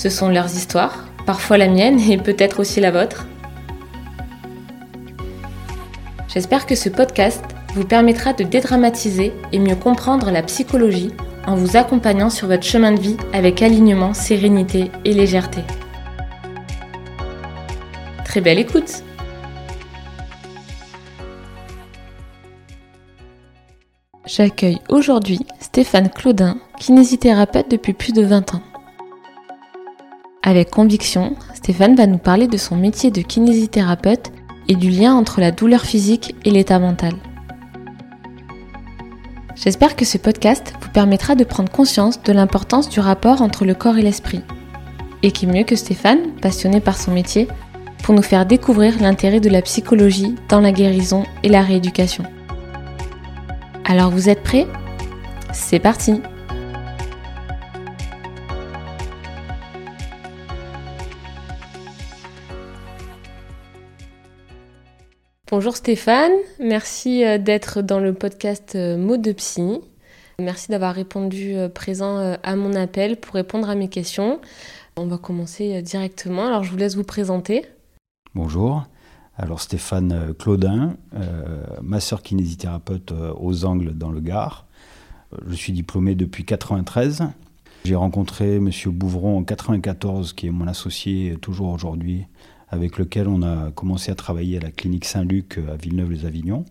Ce sont leurs histoires, parfois la mienne et peut-être aussi la vôtre. J'espère que ce podcast vous permettra de dédramatiser et mieux comprendre la psychologie en vous accompagnant sur votre chemin de vie avec alignement, sérénité et légèreté. Très belle écoute J'accueille aujourd'hui Stéphane Claudin, kinésithérapeute depuis plus de 20 ans. Avec conviction, Stéphane va nous parler de son métier de kinésithérapeute et du lien entre la douleur physique et l'état mental. J'espère que ce podcast vous permettra de prendre conscience de l'importance du rapport entre le corps et l'esprit. Et qui mieux que Stéphane, passionné par son métier, pour nous faire découvrir l'intérêt de la psychologie dans la guérison et la rééducation. Alors vous êtes prêts? C'est parti Bonjour Stéphane, merci euh, d'être dans le podcast euh, Mots de Psy. Merci d'avoir répondu euh, présent à mon appel pour répondre à mes questions. On va commencer directement. Alors je vous laisse vous présenter. Bonjour. Alors Stéphane Claudin, masseur kinésithérapeute aux Angles dans le Gard. Je suis diplômé depuis 93. J'ai rencontré M. Bouvron en 94, qui est mon associé toujours aujourd'hui avec lequel on a commencé à travailler à la clinique Saint-Luc euh, à Villeneuve-les-Avignon.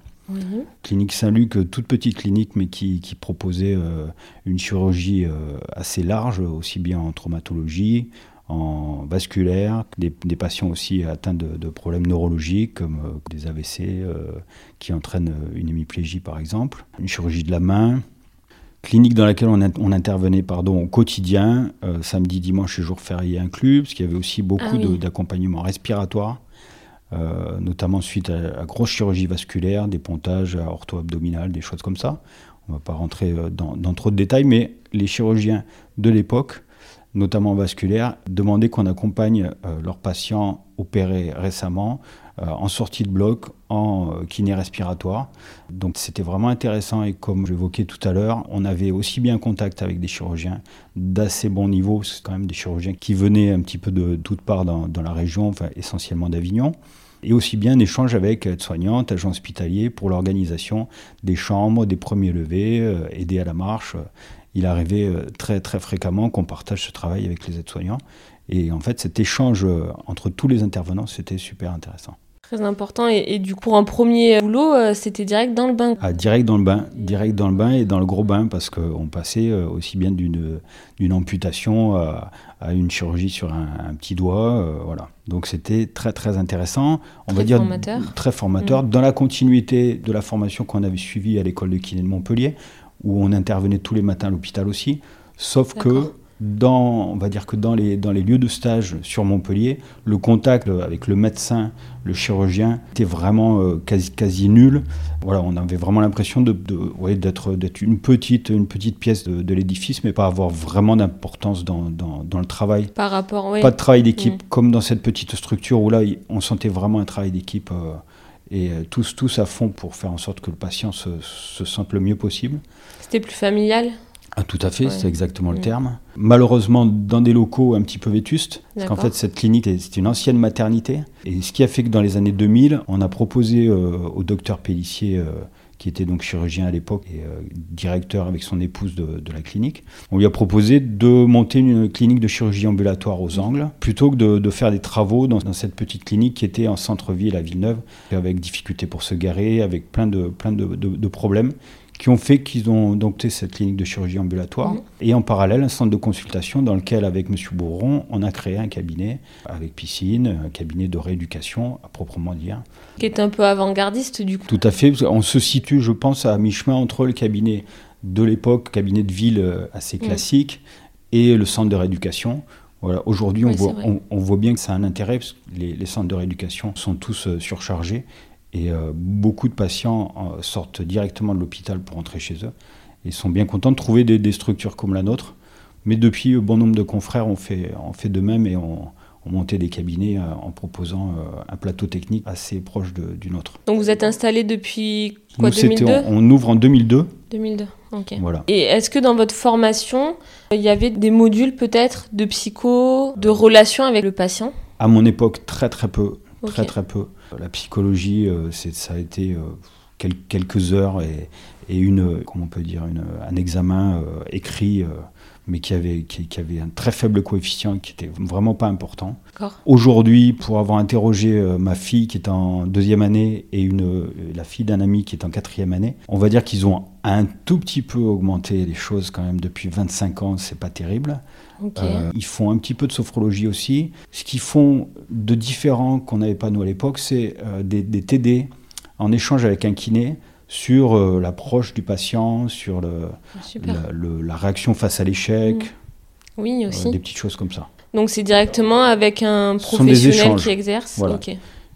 Clinique Saint-Luc, euh, toute petite clinique, mais qui, proposait euh, une chirurgie assez large, aussi bien en traumatologie, en vasculaire, des, patients aussi atteints de, problèmes neurologiques comme des AVC qui entraînent une hémiplégie par exemple, une chirurgie de la main, clinique dans laquelle on, intervenait pardon, au quotidien, euh, samedi, dimanche et jours fériés inclus, parce qu'il y avait aussi beaucoup ah d'accompagnement respiratoire, euh, notamment suite à la grosse chirurgie vasculaire, des pontages ortho-abdominal, des choses comme ça. On ne va pas rentrer euh, dans, dans, trop de détails, mais les chirurgiens de l'époque, notamment vasculaires, demandaient qu'on accompagne leurs patients opérés récemment euh, en sortie de bloc, en euh, kiné respiratoire. Donc c'était vraiment intéressant et comme j'évoquais tout à l'heure, on avait aussi bien contact avec des chirurgiens d'assez bon niveau, c'est quand même des chirurgiens qui venaient un petit peu de toutes parts dans, la région, enfin essentiellement d'Avignon et aussi bien échange avec aides-soignantes, agents hospitaliers pour l'organisation des chambres, des premiers levés, euh, aider à la marche. Il arrivait très très fréquemment qu'on partage ce travail avec les aides-soignants. Et en fait, cet échange entre tous les intervenants, c'était super intéressant. Très important. Et, du coup, en premier boulot, euh, c'était direct dans le bain ah, Direct dans le bain. Direct dans le bain et dans le gros bain parce qu'on passait euh, aussi bien d'une amputation à, une chirurgie sur un, petit doigt. Euh, voilà. Donc c'était très très intéressant. On très va dire formateur. très formateur. Mm. Dans la continuité de la formation qu'on avait suivie à l'école de kiné de Montpellier, où on intervenait tous les matins à l'hôpital aussi. Sauf que dans, on va dire que dans les, dans les lieux de stage sur Montpellier, le contact avec le médecin, le chirurgien était vraiment euh, quasi, quasi nul. Voilà, on avait vraiment l'impression de, de d'être, d'être une, petite, une petite pièce de, l'édifice, mais pas avoir vraiment d'importance dans, dans, dans, le travail. Par rapport, oui. Pas de travail d'équipe, mm. comme dans cette petite structure où là, on sentait vraiment un travail d'équipe. Euh, et euh, tous, tous à fond pour faire en sorte que le patient se, se sente le mieux possible. C'était plus familial? Ah, tout à fait, c'est exactement le mm. terme. Malheureusement, dans des locaux un petit peu vétustes, parce qu'en fait, cette clinique, c'est une ancienne maternité. Et ce qui a fait que dans les années 2000, on a proposé euh, au docteur Pellissier, euh, qui était donc chirurgien à l'époque et euh, directeur avec son épouse de, la clinique, on lui a proposé de monter une clinique de chirurgie ambulatoire aux Angles, plutôt que de, faire des travaux dans, cette petite clinique qui était en centre-ville à Villeneuve, avec difficulté pour se garer, avec plein de, plein de problèmes qui ont fait qu'ils ont dompté cette clinique de chirurgie ambulatoire. Et en parallèle, un centre de consultation dans lequel, avec M. Bourron, on a créé un cabinet avec piscine, un cabinet de rééducation à proprement dire. Qui est un peu avant-gardiste du coup. Tout à fait. On se situe, je pense, à mi-chemin entre le cabinet de l'époque, cabinet de ville euh, assez mhm. classique, et le centre de rééducation Voilà, aujourd'hui, on, voit, c'est vrai. on, on voit bien que ça a un intérêt, parce que les, les centres de rééducation sont tous euh, surchargés, et euh, beaucoup de patients euh, sortent directement de l'hôpital pour rentrer chez eux, et sont bien contents de trouver des, des structures comme la nôtre. Mais depuis, euh, bon nombre de confrères ont fait, ont fait de même et ont, ont monté des cabinets euh, en proposant un plateau technique assez proche de- du nôtre. Donc vous êtes installé depuis quoi Nous, c'était- 2002 on, on ouvre en 2002, 2002. Ok. voilà. Et est-ce que dans votre formation, il y avait des modules peut-être de psycho, de relation avec le patient? À mon époque, très très peu, Très très peu. La psychologie, euh, ça a été euh, quel- quelques heures et, et une, comment on peut dire, une, un examen euh, écrit, mais qui avait, qui, qui avait un très faible coefficient, qui était vraiment pas important. Aujourd'hui, pour avoir interrogé euh, ma fille qui est en deuxième année et une, euh, la fille d'un ami qui est en quatrième année, on va dire qu'ils ont un tout petit peu augmenté les choses quand même depuis 25 ans, c'est pas terrible. Euh, ils font un petit peu de sophrologie aussi. Ce qu'ils font de différent qu'on n'avait pas nous à l'époque, c'est euh, des, des TD en échange avec un kiné sur euh, l'approche du patient, sur le, Super. la, le- la réaction face à l'échec, Mm. Oui, aussi. des petites choses comme ça. Donc c'est directement avec un professionnel qui exerce. Voilà.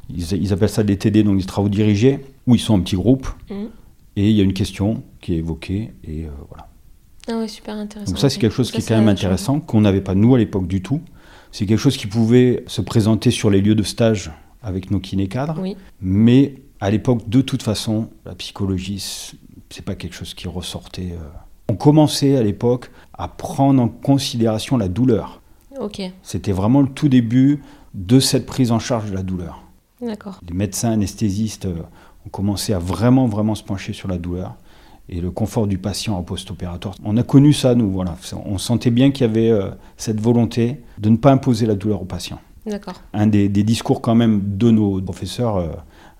Ils, ils appellent ça des TD, donc des travaux dirigés, où ils sont en petits groupes, Mhm. et il y a une question qui est évoquée, et voilà. Ah ouais, super intéressant. Donc ça, c'est quelque chose Ça, qui est quand même intéressant, qu'on n'avait pas nous à l'époque du tout. C'est quelque chose qui pouvait se présenter sur les lieux de stage avec nos kinés cadres, Oui. mais à l'époque, de toute façon, la psychologie, c'est- pas quelque chose qui ressortait. euh. On commençait à l'époque à prendre en considération la douleur. Ok. C'était vraiment le tout début de cette prise en charge de la douleur. D'accord. Les médecins anesthésistes euh, ont commencé à vraiment, vraiment se pencher sur la douleur et le confort du patient en post-opératoire. On a connu ça, nous, voilà. On sentait bien qu'il y avait euh, cette volonté de ne pas imposer la douleur au patient. D'accord. Un des, des discours quand même de nos professeurs euh,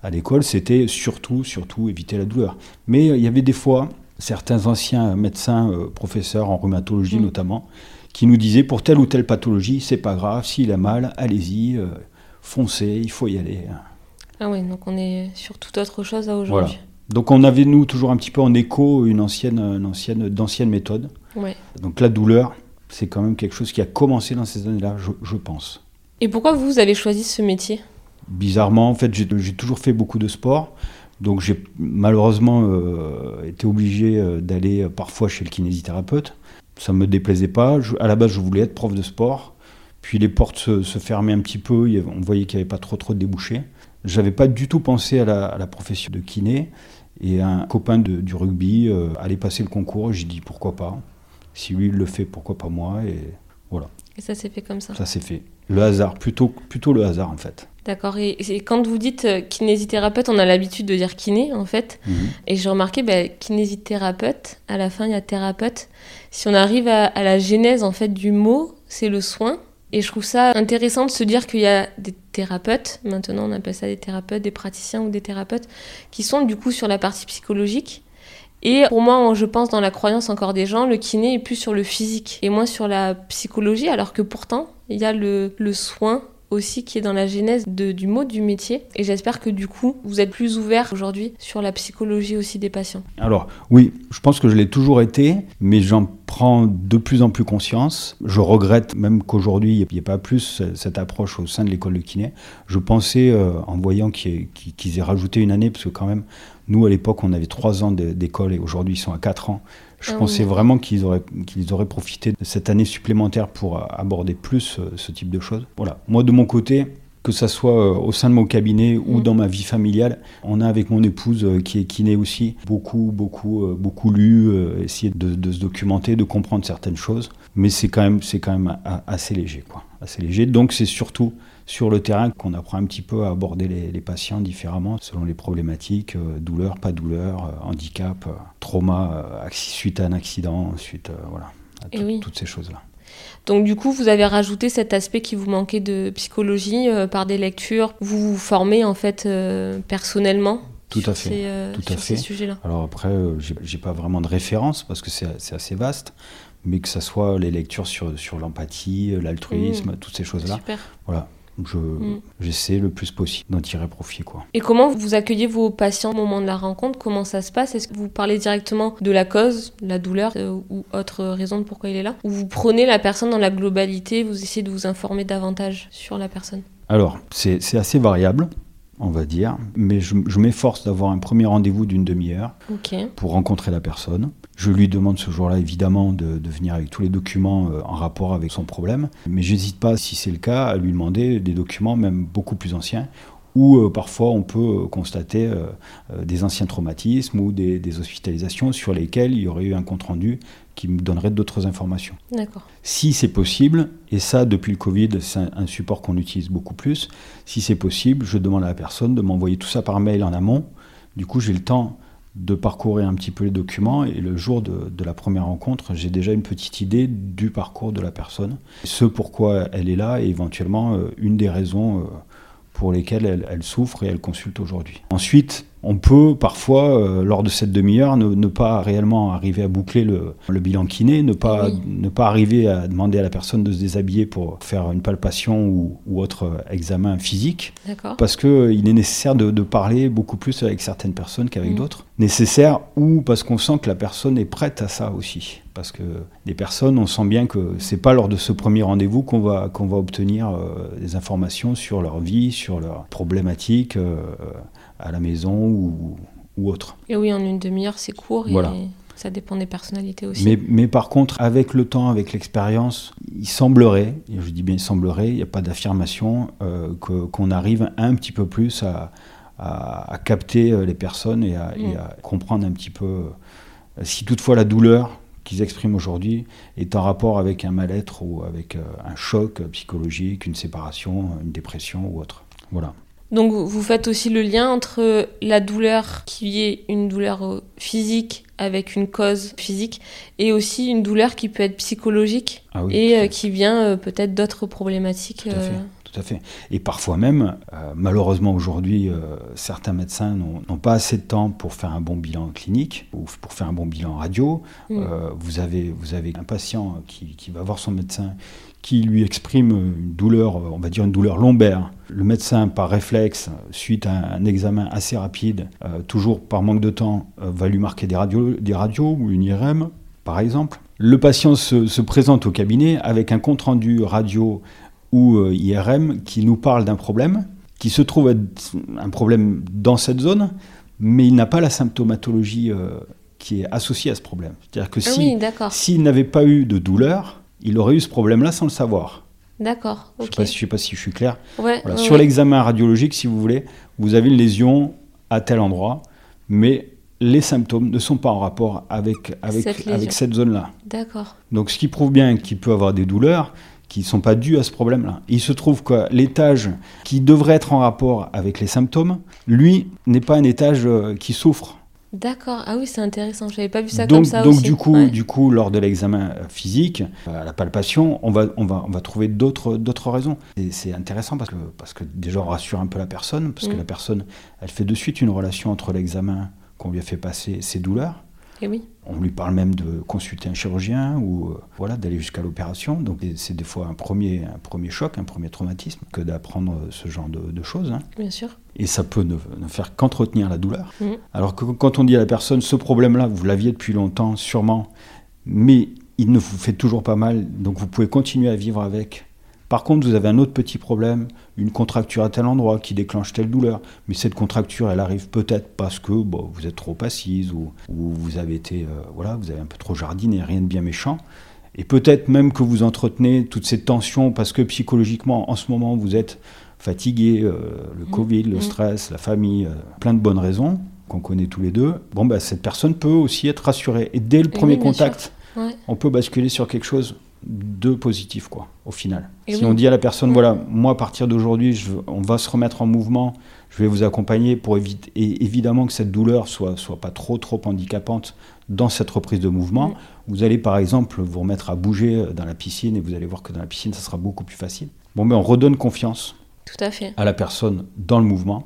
à l'école, c'était surtout, surtout éviter la douleur. Mais euh, il y avait des fois certains anciens médecins, professeurs en rhumatologie Mm. notamment, qui nous disaient pour telle ou telle pathologie, c'est pas grave, s'il a mal, allez-y, foncez, il faut y aller. Ah ouais, donc on est sur toute autre chose aujourd'hui. Donc on avait nous toujours un petit peu en écho une ancienne, une ancienne, d'anciennes méthodes. Ouais. Donc la douleur, c'est quand même quelque chose qui a commencé dans ces années-là, je, je pense. Et pourquoi vous, avez choisi ce métier? Bizarrement, en fait, j'ai toujours fait beaucoup de sport. Donc j'ai malheureusement euh, été obligé euh, d'aller euh, parfois chez le kinésithérapeute. Ça ne me déplaisait pas. Je- à la base, je voulais être prof de sport. Puis les portes se, se fermaient un petit peu. On voyait qu'il n'y avait pas trop, trop de débouchés. J'avais pas du tout pensé à la, à la profession de kiné. Et un copain de- du rugby euh, allait passer le concours. J'ai dit pourquoi pas. Si lui il le fait, pourquoi pas moi. Et voilà, Et ça s'est fait comme ça? ça s'est fait. Le hasard, plutôt, plutôt le hasard en fait. D'accord. Et, et quand vous dites euh, kinésithérapeute, on a l'habitude de dire kiné, en fait. Mhm. Et j'ai remarqué, bah, kinésithérapeute, à la fin, il y a thérapeute. Si on arrive à, à la genèse, en fait, du mot, c'est le soin. Et je trouve ça intéressant de se dire qu'il y a des thérapeutes, maintenant on appelle ça des thérapeutes, des praticiens ou des thérapeutes, qui sont du coup sur la partie psychologique. Et pour moi, je pense dans la croyance encore des gens, le kiné est plus sur le physique et moins sur la psychologie, alors que pourtant, il y a le, le soin aussi qui est dans la genèse du mot du métier. Et j'espère que du coup, vous êtes plus ouvert aujourd'hui sur la psychologie aussi des patients. Alors, oui, je pense que je l'ai toujours été, mais j'en prends de plus en plus conscience. Je regrette même qu'aujourd'hui, il n'y ait pas plus cette approche au sein de l'école de kiné. Je pensais, euh, en voyant qu'ils qu'ils aient rajouté une année, parce que quand même, nous, à l'époque, on avait trois ans d'école et aujourd'hui, ils sont à quatre ans. Je Ah pensais oui. vraiment qu'ils auraient, qu'ils auraient profité de cette année supplémentaire pour euh, aborder plus euh, ce type de choses. Voilà. Moi, de mon côté, que ça soit euh, au sein de mon cabinet ou Mm. dans ma vie familiale, on a avec mon épouse qui est kiné aussi beaucoup, beaucoup, beaucoup lu, essayé de, de se documenter, de comprendre certaines choses. Mais c'est quand même, c'est quand même assez léger, quoi. Assez léger. Donc c'est surtout sur le terrain qu'on apprend un petit peu à aborder les, les patients différemment selon les problématiques, euh, douleur, pas douleur, euh, handicap, euh, trauma euh, suite à un accident, suite, voilà, à Et tout- oui. toutes ces choses-là. Donc du coup, vous avez rajouté cet aspect qui vous manquait de psychologie par des lectures. Vous vous formez en fait personnellement Tout sur à fait, ces, tout à ces fait. sujets-là. Alors après, j'ai j'ai pas vraiment de référence parce que c'est c'est assez vaste, mais que ça soit les lectures sur, sur l'empathie, l'altruisme, toutes ces choses-là. Super. Voilà. je, Mm. j'essaie le plus possible d'en tirer profit. Quoi. Et comment vous accueillez vos patients au moment de la rencontre? Comment ça se passe? Est-ce que vous parlez directement de la cause, la douleur euh, ou autre raison de pourquoi il est là? Ou vous prenez la personne dans la globalité, vous essayez de vous informer davantage sur la personne? Alors, c'est, c'est assez variable, on va dire, mais je, je m'efforce d'avoir un premier rendez-vous d'une demi-heure pour rencontrer la personne. Je lui demande ce jour-là, évidemment, de, de venir avec tous les documents euh, en rapport avec son problème, mais j'hésite pas, si c'est le cas, à lui demander des documents même beaucoup plus anciens, où euh, parfois on peut euh, constater euh, euh, des anciens traumatismes ou des, des hospitalisations sur lesquelles il y aurait eu un compte-rendu qui me donnerait d'autres informations. D'accord. Si c'est possible, et ça depuis le Covid, c'est un, un support qu'on utilise beaucoup plus, si c'est possible, je demande à la personne de m'envoyer tout ça par mail en amont. Du coup, j'ai le temps de parcourir un petit peu les documents et le jour de, la première rencontre, j'ai déjà une petite idée du parcours de la personne, ce pourquoi elle est là et éventuellement euh, une des raisons euh, pour lesquelles elle, elle souffre et elle consulte aujourd'hui. Ensuite, on peut parfois, euh, lors de cette demi-heure, ne, ne pas réellement arriver à boucler le, le bilan kiné, ne pas, Oui. ne pas arriver à demander à la personne de se déshabiller pour faire une palpation ou, ou autre euh, examen physique, parce qu'il est nécessaire de, de parler beaucoup plus avec certaines personnes qu'avec Mm. d'autres. Nécessaire ou parce qu'on sent que la personne est prête à ça aussi. Parce que des personnes, on sent bien que c'est pas lors de ce premier rendez-vous qu'on va, qu'on va obtenir euh, des informations sur leur vie, sur leurs problématiques euh, à la maison ou, ou autre. Et oui, en une demi-heure, c'est court Voilà. et ça dépend des personnalités aussi. Mais, mais par contre, avec le temps, avec l'expérience, il semblerait, et je dis bien il semblerait, il n'y a pas d'affirmation, euh, qu'on arrive un petit peu plus à, à- à capter euh, les personnes et à, et Mm. à comprendre un petit peu euh, si toutefois la douleur qu'ils expriment aujourd'hui est en rapport avec un mal-être ou avec un choc psychologique, une séparation, une dépression ou autre. Voilà. Donc vous faites aussi le lien entre la douleur qui est une douleur euh, physique avec une cause physique et aussi une douleur qui peut être psychologique Ah oui, et euh, qui vient euh, peut-être d'autres problématiques. Tout à fait. Tout à fait. Et parfois même, euh, malheureusement aujourd'hui, euh, certains médecins n'ont pas assez de temps pour faire un bon bilan clinique ou pour faire un bon bilan radio. Mm. Euh, vous, avez, vous avez un patient qui, qui va voir son médecin qui lui exprime une douleur, on va dire une douleur lombaire. Le médecin, par réflexe, suite à un examen assez rapide, euh, toujours par manque de temps, euh, va lui marquer des radios, des radios ou une IRM, par exemple. Le patient se, se présente au cabinet avec un compte-rendu radio ou euh, IRM qui nous parle d'un problème, qui se trouve être un problème dans cette zone, mais il n'a pas la symptomatologie qui est associée à ce problème. C'est-à-dire que Ah si, oui, s'il n'avait pas eu de douleur, il aurait eu ce problème-là sans le savoir. D'accord. Je ne sais, pas si- je sais pas si je suis clair. Ouais, Voilà. ouais, Sur ouais. l'examen radiologique, si vous voulez, vous avez une lésion à tel endroit, mais les symptômes ne sont pas en rapport avec, avec, Cette avec cette zone-là. D'accord. Donc ce qui prouve bien qu'il peut avoir des douleurs qui ne sont pas dues à ce problème-là. Il se trouve que l'étage qui devrait être en rapport avec les symptômes, lui, n'est pas un étage euh, qui souffre. D'accord. Ah oui, c'est intéressant. Je n'avais pas vu ça donc comme ça donc aussi. du, coup, Ouais. du coup, lors de l'examen euh, physique, euh, à la palpation, on va, on va, on va trouver d'autres d'autres raisons. Et c'est intéressant parce que, parce que déjà, on rassure un peu la personne, parce que Mm. la personne, elle fait de suite une relation entre l'examen qu'on lui a fait passer, ses douleurs, Et oui. On lui parle même de consulter un chirurgien ou euh, voilà, d'aller jusqu'à l'opération. Donc c'est des fois un premier, un premier choc, un premier traumatisme que d'apprendre ce genre de, de choses. hein. Bien sûr. Et ça peut ne, ne faire qu'entretenir la douleur. Mhm. Alors que quand on dit à la personne, ce problème-là, vous l'aviez depuis longtemps, sûrement, mais il ne vous fait toujours pas mal, donc vous pouvez continuer à vivre avec. Par contre, vous avez un autre petit problème, une contracture à tel endroit qui déclenche telle douleur. Mais cette contracture, elle arrive peut-être parce que bon, vous êtes trop assise ou, ou vous avez été, euh, voilà, vous avez un peu trop jardiné, rien de bien méchant. Et peut-être même que vous entretenez toute cette tension parce que psychologiquement, en ce moment, vous êtes fatigué, euh, le Mhm. Covid, le Mhm. stress, la famille, euh, plein de bonnes raisons qu'on connaît tous les deux. Bon, bah, cette personne peut aussi être rassurée. Et dès le Et premier oui, contact, Ouais. on peut basculer sur quelque chose de positif, quoi, au final. Et si oui. on dit à la personne, voilà, moi, à partir d'aujourd'hui, on va se remettre en mouvement, je vais vous accompagner pour éviter, et évidemment que cette douleur soit, soit pas trop, trop handicapante dans cette reprise de mouvement. Vous allez, par exemple, vous remettre à bouger dans la piscine et vous allez voir que dans la piscine, ça sera beaucoup plus facile. Bon, mais on redonne confiance Tout à fait. à la personne dans le mouvement,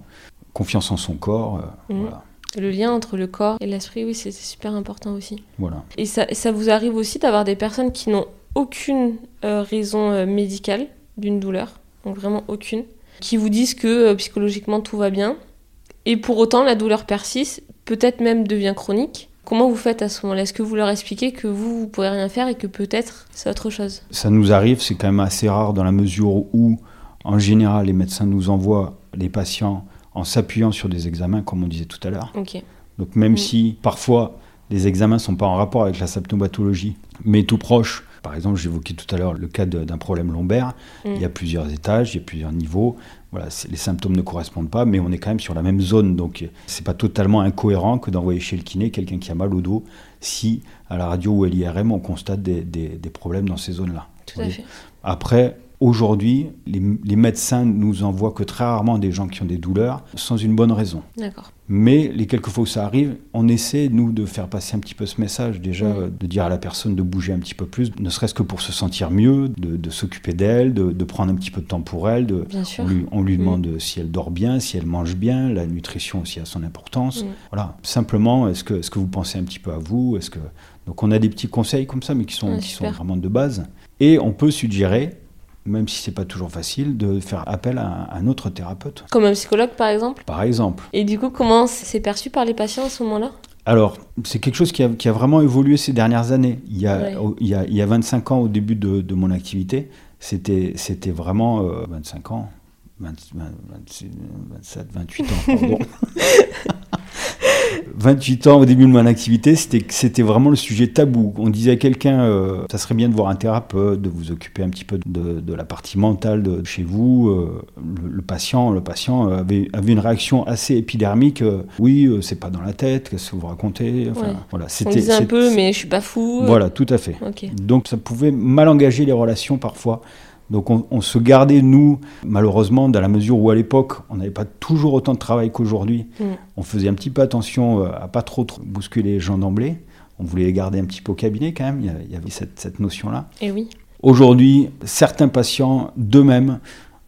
confiance en son corps, euh, Mm. voilà. Le lien entre le corps et l'esprit, oui, c'est c'est super important aussi. voilà. Et ça, ça vous arrive aussi d'avoir des personnes qui n'ont aucune euh, raison euh, médicale d'une douleur donc vraiment aucune, qui vous disent que euh, psychologiquement tout va bien, et pour autant la douleur persiste, peut-être même devient chronique. Comment vous faites à ce moment-là? Est-ce que vous leur expliquez que vous, vous pouvez rien faire et que peut-être c'est autre chose? Ça nous arrive, c'est quand même assez rare dans la mesure où, en général, les médecins nous envoient les patients en s'appuyant sur des examens, comme on disait tout à l'heure. Donc même Mm. si parfois les examens ne sont pas en rapport avec la symptomatologie, mais tout proche, par exemple j'évoquais tout à l'heure le cas d'un problème lombaire, Mm. il y a plusieurs étages, il y a plusieurs niveaux, voilà, les symptômes ne correspondent pas, mais on est quand même sur la même zone, donc c'est pas totalement incohérent que d'envoyer chez le kiné quelqu'un qui a mal au dos si à la radio ou à l'IRM on constate des, des- des problèmes dans ces zones-là. Tout à fait. Après, aujourd'hui, les, les médecins nous envoient que très rarement des gens qui ont des douleurs sans une bonne raison. D'accord. Mais les quelques fois où ça arrive, on essaie, nous, de faire passer un petit peu ce message, déjà, Mm. de dire à la personne de bouger un petit peu plus, ne serait-ce que pour se sentir mieux, de, de s'occuper d'elle, de, de prendre un petit peu de temps pour elle. De, Bien sûr. on lui, on lui Mm. demande si elle dort bien, si elle mange bien, la nutrition aussi a son importance. Mm. Voilà, simplement, est-ce que, est que vous pensez un petit peu à vous? Est-ce que... Donc on a des petits conseils comme ça, mais qui sont, qui sont vraiment de base. Et on peut suggérer, même si c'est pas toujours facile, de faire appel à un- autre thérapeute, Comme un psychologue par exemple? Par exemple. Et du coup, comment c'est perçu par les patients à ce moment-là? Alors, c'est quelque chose qui a, qui a vraiment évolué ces dernières années. Il y a, Ouais. il y a, il y a 25 ans, au début de, de mon activité, c'était c'était vraiment... euh, 25 ans 20 20 26, 27, 28 ans, pardon. 28 ans au début de mon activité, c'était c'était vraiment le sujet tabou. On disait à quelqu'un, euh, ça serait bien de voir un thérapeute, de vous occuper un petit peu de, de la partie mentale de chez vous. Euh, le, le patient, le patient avait, avait une réaction assez épidermique. euh, oui, euh, c'est pas dans la tête, qu'est-ce que vous racontez Enfin, Ouais. voilà, On disait un peu, mais je suis pas fou. Voilà, tout à fait. Donc ça pouvait mal engager les relations parfois. Donc on, on se gardait, nous, malheureusement, dans la mesure où à l'époque, on n'avait pas toujours autant de travail qu'aujourd'hui. Mm. On faisait un petit peu attention euh, à pas trop, trop bousculer les gens d'emblée. On voulait les garder un petit peu au cabinet quand même, il y, avait cette, cette notion-là. Et oui. Aujourd'hui, certains patients d'eux-mêmes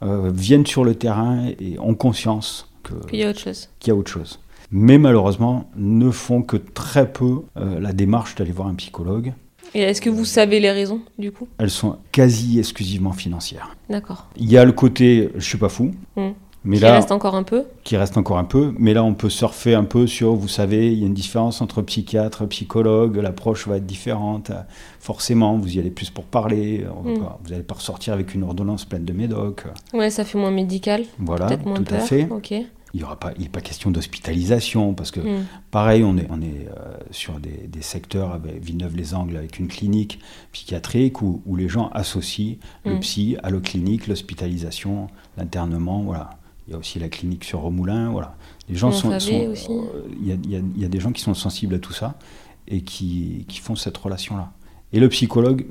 euh, viennent sur le terrain et ont conscience que- Puis il y a autre chose. qu'il y a autre chose. Mais malheureusement, ne font que très peu euh, la démarche d'aller voir un psychologue. Et est-ce que vous savez les raisons, du coup elles sont quasi exclusivement financières. D'accord. Il y a le côté je suis pas fou, Mm. mais Qui là reste encore un peu qui reste encore un peu, mais là on peut surfer un peu sur vous savez, il y a une différence entre psychiatre psychologue, l'approche va être différente. Forcément, vous y allez plus pour parler, Mm. pas- vous n'allez pas ressortir avec une ordonnance pleine de médocs. Ouais, ça fait moins médical. Voilà, moins tout peur. à fait. Ok. Il y aura pas il pas question d'hospitalisation parce que Mm. Pareil, on est, on est euh, sur des, des secteurs avec Villeneuve-les-Angles avec une clinique psychiatrique où, où les gens associent le Mm. psy à la clinique, l'hospitalisation, l'internement, voilà. Il y a aussi la clinique sur Romoulin, voilà. Les gens sont, euh, y, y il y a des gens qui sont sensibles à tout ça et qui, qui font cette relation-là. Et le psychologue,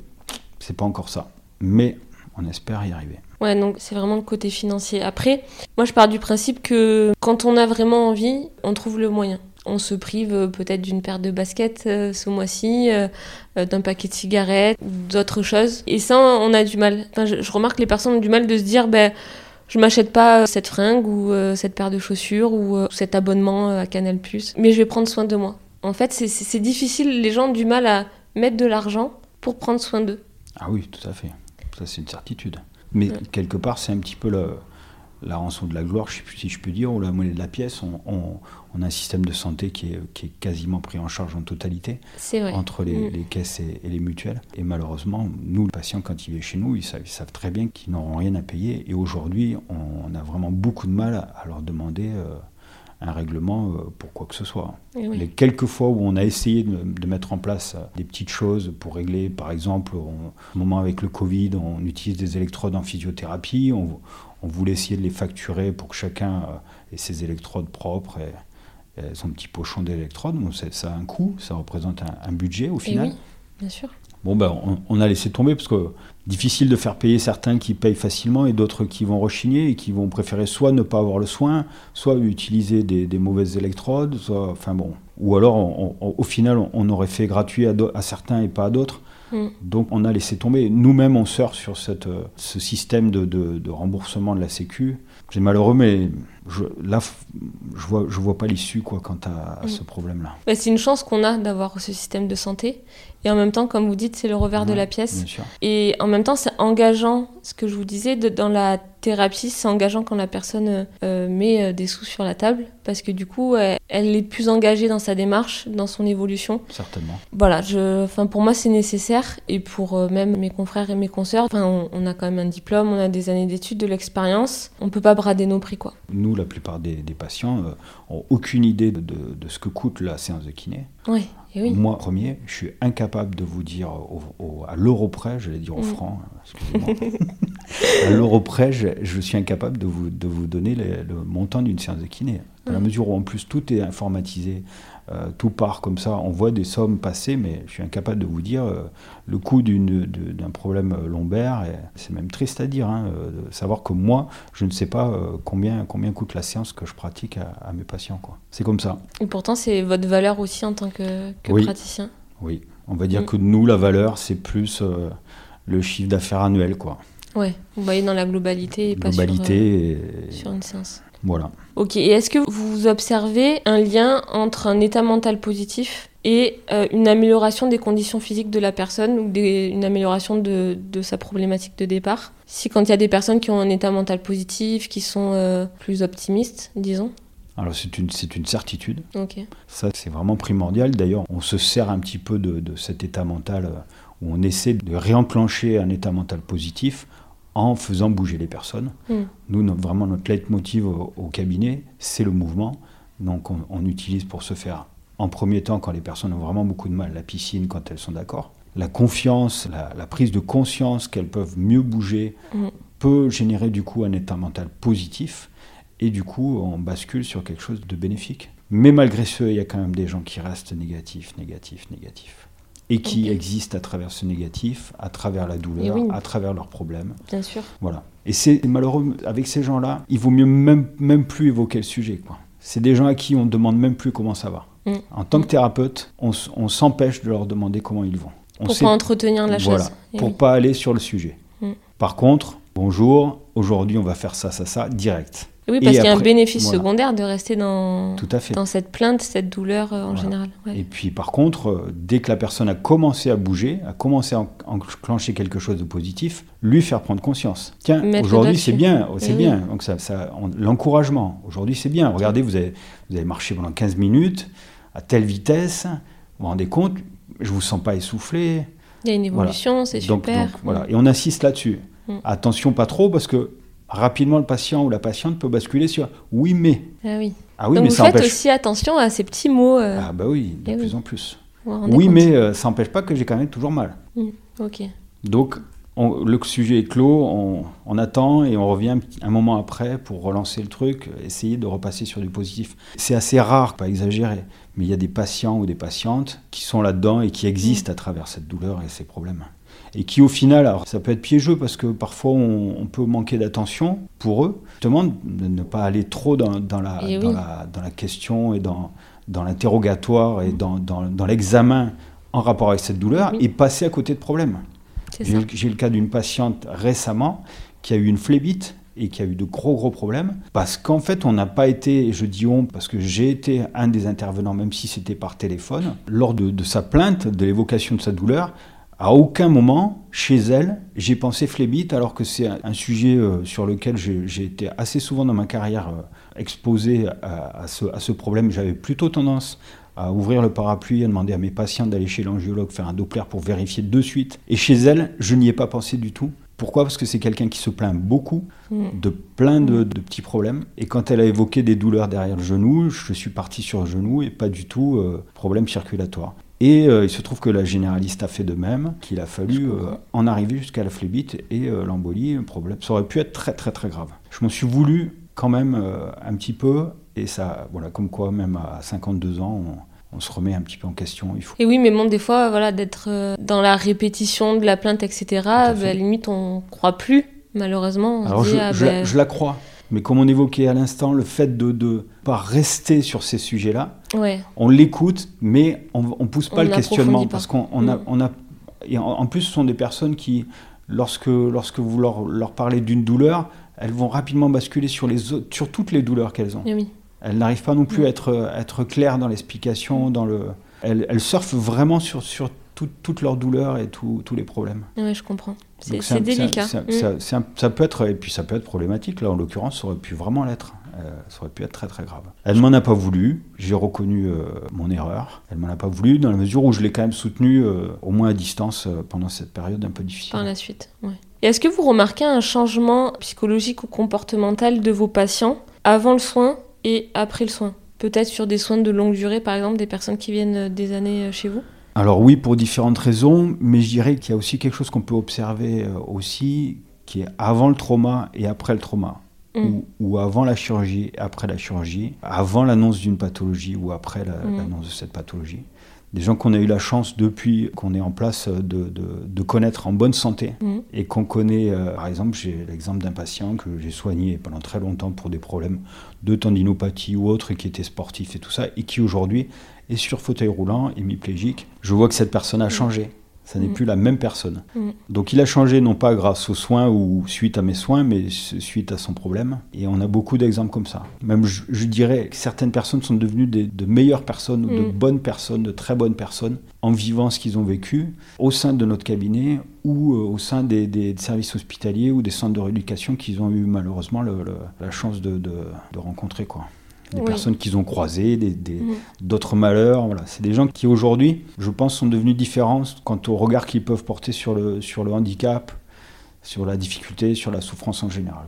c'est pas encore ça, mais on espère y arriver. Ouais, donc c'est vraiment le côté financier. Après, moi je pars du principe que quand on a vraiment envie, on trouve le moyen. On se prive euh, peut-être d'une paire de baskets euh, ce mois-ci, euh, d'un paquet de cigarettes, d'autres choses. Et ça, on a du mal. Enfin, je, remarque que les personnes ont du mal de se dire, ben, je m'achète pas cette fringue ou cette paire de chaussures ou cet abonnement à Canal+, mais je vais prendre soin de moi. En fait, c'est difficile. Les gens ont du mal à mettre de l'argent pour prendre soin d'eux. Ah oui, tout à fait. Ça, c'est une certitude. Mais Ouais. quelque part, c'est un petit peu la rançon de la gloire, je sais plus si je peux dire, ou la monnaie de la pièce. On, on- on a un système de santé qui est, qui est quasiment pris en charge en totalité entre les, Mm. les caisses et, et les mutuelles. Et malheureusement, nous, le patient, quand il vient chez nous, ils savent, ils savent très bien qu'ils n'auront rien à payer. Et aujourd'hui, on, on a vraiment beaucoup de mal à leur demander euh, un règlement euh, pour quoi que ce soit. Oui. Les quelques fois où on a essayé de, de mettre en place euh, des petites choses pour régler, par exemple, on- au moment avec le Covid, on utilise des électrodes en physiothérapie, on, on voulait essayer de les facturer pour que chacun euh, ait ses électrodes propres et, son petit pochon d'électrodes. Ça a un coût, ça représente un, un budget au Et final. oui, bien sûr. Bon, ben, on, on a laissé tomber parce que difficile de faire payer certains qui payent facilement et d'autres qui vont rechigner et qui vont préférer soit ne pas avoir le soin, soit utiliser des, des mauvaises électrodes, soit, enfin bon, ou alors on- on- au final on, aurait fait gratuit à, certains et pas à d'autres. Mm. Donc on a laissé tomber. Nous-mêmes on sort sur cette, euh, ce système de, de- de remboursement de la Sécu. C'est malheureux, mais je, là je vois, je vois pas l'issue quoi quant à, à ce problème-là. Bah, c'est une chance qu'on a d'avoir ce système de santé. Et en même temps, comme vous dites, c'est le revers de la pièce. Et en même temps, c'est engageant, ce que je vous disais, de- dans la thérapie, c'est engageant quand la personne euh, met euh, des sous sur la table, parce que du coup, elle, elle est plus engagée dans sa démarche, dans son évolution. Certainement. Voilà, je, enfin, pour moi, c'est nécessaire, et pour euh, même mes confrères et mes consoeurs, enfin, on, on a quand même un diplôme, on a des années d'études, de l'expérience, on peut pas brader nos prix, quoi. Nous, la plupart des, des patients euh, ont aucune idée de, de- de ce que coûte la séance de kiné. Oui, et oui. Moi, premier, je suis incapable de vous dire au- au- à l'euro près, j'allais dire au Mm. franc, excusez-moi. à l'euro près, je, je suis incapable de vous, de vous donner les- le montant d'une séance de kiné. Dans la Ouais. mesure où en plus tout est informatisé, euh, tout part comme ça, on voit des sommes passer, mais je suis incapable de vous dire euh, le coût d'un problème lombaire. et C'est même triste à dire, hein, euh, de savoir que moi, je ne sais pas euh, combien, combien coûte la séance que je pratique à, à mes patients. C'est comme ça. Et pourtant, c'est votre valeur aussi en tant que, que Oui. praticien. Oui, on va dire Mm. que nous, la valeur, c'est plus euh, le chiffre d'affaires annuel, quoi. Ouais, vous voyez dans la globalité et pas sur, euh, et- sur une séance. voilà. Ok, et est-ce que vous observez un lien entre un état mental positif et euh, une amélioration des conditions physiques de la personne ou des- une amélioration de, de sa problématique de départ? Si quand il y a des personnes qui ont un état mental positif, qui sont euh, plus optimistes, disons? Alors c'est une, c'est une certitude. Ok. Ça, c'est vraiment primordial. D'ailleurs, on se sert un petit peu de, de cet état mental où on essaie de réenclencher un état mental positif en faisant bouger les personnes. Mm. Nous, notre- vraiment, notre leitmotiv au, au cabinet, c'est le mouvement. Donc, on, on utilise pour ce faire, en premier temps, quand les personnes ont vraiment beaucoup de mal, la piscine, quand elles sont d'accord. La confiance, la, la prise de conscience qu'elles peuvent mieux bouger Mm. peut générer du coup un état mental positif. Et du coup, on bascule sur quelque chose de bénéfique. Mais malgré ce, il y a quand même des gens qui restent négatifs, négatifs, négatifs. Et qui existent à travers ce négatif, à travers la douleur, oui. à travers leurs problèmes. Bien sûr. Voilà. Et c'est malheureux, avec ces gens-là, il vaut mieux même, même plus évoquer le sujet. quoi. C'est des gens à qui on ne demande même plus comment ça va. Mm. En tant que thérapeute, on, s'empêche de leur demander comment ils vont. On Pour sait- pas entretenir la voilà, chose. Et pour oui. pas aller sur le sujet. Mm. Par contre, bonjour, aujourd'hui on va faire ça, ça, ça, direct. Oui, parce qu'il y a un bénéfice voilà. secondaire de rester dans, Tout à fait. dans cette plainte, cette douleur euh, en Voilà. général. Ouais. Et puis par contre, euh, dès que la personne a commencé à bouger, a commencé à en- enclencher quelque chose de positif, lui faire prendre conscience. Tiens, aujourd'hui c'est bien, oh, c'est Eh bien. Donc ça, l'encouragement. Aujourd'hui c'est bien. Regardez, vous avez, vous avez marché pendant 15 minutes à telle vitesse. Vous vous rendez compte Je vous sens pas essoufflé. Il y a une évolution, c'est super. donc, voilà. Et on insiste là-dessus. Mm. Attention pas trop parce que rapidement le patient ou la patiente peut basculer sur oui mais. Ah oui. Ah oui Donc mais vous ça faites empêche. aussi attention à ces petits mots. euh, Ah bah oui, de Eh plus oui. en plus. Oui compte mais euh, ça n'empêche pas que j'ai quand même toujours mal. Ok. Donc, on- le sujet est clos, on, on attend et on revient un moment après pour relancer le truc, essayer de repasser sur du positif. C'est assez rare, pas exagéré, mais il y a des patients ou des patientes qui sont là-dedans et qui existent à travers cette douleur et ces problèmes. Et qui, au final, alors ça peut être piégeux parce que parfois on, on peut manquer d'attention pour eux. Justement, de ne pas aller trop dans, dans la, Et dans, oui. la, dans la question et dans, l'interrogatoire et dans, l'examen en rapport avec cette douleur Oui. et passer à côté de problèmes. J'ai le cas d'une patiente récemment qui a eu une phlébite et qui a eu de gros gros problèmes parce qu'en fait on n'a pas été, je dis on parce que j'ai été un des intervenants même si c'était par téléphone, lors de, sa plainte, de l'évocation de sa douleur, à aucun moment chez elle j'ai pensé phlébite alors que c'est un, sujet euh, sur lequel j'ai été assez souvent dans ma carrière euh, exposé à, à ce, à ce problème. J'avais plutôt tendance à ouvrir le parapluie, à demander à mes patients d'aller chez l'angiologue faire un Doppler pour vérifier de suite. Et chez elle, je n'y ai pas pensé du tout. Pourquoi? Parce que c'est quelqu'un qui se plaint beaucoup Mm. de plein de, de petits problèmes. Et quand elle a évoqué des douleurs derrière le genou, je suis parti sur le genou et pas du tout euh, problème circulatoire. Et euh, il se trouve que la généraliste a fait de même, qu'il a fallu euh, en arriver jusqu'à la phlébite et l'embolie, un problème. Ça aurait pu être très très très grave. Je m'en suis voulu quand même un petit peu, et ça, voilà, comme quoi même à 52 ans, on, on se remet un petit peu en question. Il faut Et oui, mais bon, des fois, voilà, d'être euh, dans la répétition de la plainte, etc., à fait. bah, limite, on croit plus, malheureusement. On Alors je, ah, je- bah, je la crois, mais comme on évoquait à l'instant, le fait de ne pas rester sur ces sujets-là, ouais, on l'écoute, mais on ne pousse pas On le questionnement. pas. Parce qu'on on a, Mm. on a- et en, en plus, ce sont des personnes qui, lorsque, lorsque vous leur, leur parlez d'une douleur, elles vont rapidement basculer sur, les sur toutes les douleurs qu'elles ont. eh oui. Elles n'arrivent pas non plus Mm. à être, à être claires dans l'explication, dans le... Elles surfent vraiment sur, sur toute leur douleur et tous les problèmes. Oui, je comprends. C'est délicat. Mm. Ça, peut être, et puis ça peut être problématique. Là, en l'occurrence, ça aurait pu vraiment l'être. Euh, ça aurait pu être très très grave. Elle m'en a pas voulu. J'ai reconnu euh, mon erreur. Elle m'en a pas voulu dans la mesure où je l'ai quand même soutenu euh, au moins à distance pendant cette période un peu difficile. Par la suite, oui. Et est-ce que vous remarquez un changement psychologique ou comportemental de vos patients avant le soin? Et après le soin Peut-être sur des soins de longue durée, par exemple, des personnes qui viennent des années chez vous? Alors oui, pour différentes raisons, mais je dirais qu'il y a aussi quelque chose qu'on peut observer euh, aussi, qui est avant le trauma et après le trauma. Mm. Ou, avant la chirurgie après la chirurgie, avant l'annonce d'une pathologie ou après mm. l'annonce de cette pathologie des gens qu'on a eu la chance depuis qu'on est en place de, de, connaître en bonne santé mm. et qu'on connaît, euh, par exemple, j'ai l'exemple d'un patient que j'ai soigné pendant très longtemps pour des problèmes de tendinopathie ou autre, et qui était sportif et tout ça, et qui aujourd'hui est sur fauteuil roulant, hémiplégique. Je vois que cette personne a mm. changé. Ça n'est mm. plus la même personne. Mm. Donc il a changé non pas grâce aux soins ou suite à mes soins, mais suite à son problème. Et on a beaucoup d'exemples comme ça. Même je, dirais que certaines personnes sont devenues de meilleures personnes ou de mm. bonnes personnes, de très bonnes personnes, en vivant ce qu'ils ont vécu au sein de notre cabinet ou euh, au sein des, services hospitaliers ou des centres de rééducation qu'ils ont eu malheureusement la chance de, de rencontrer. quoi des personnes qu'ils ont croisées, mm. d'autres malheurs. Voilà. C'est des gens qui aujourd'hui, je pense, sont devenus différents quant au regard qu'ils peuvent porter sur le, sur le handicap, sur la difficulté, sur la souffrance en général.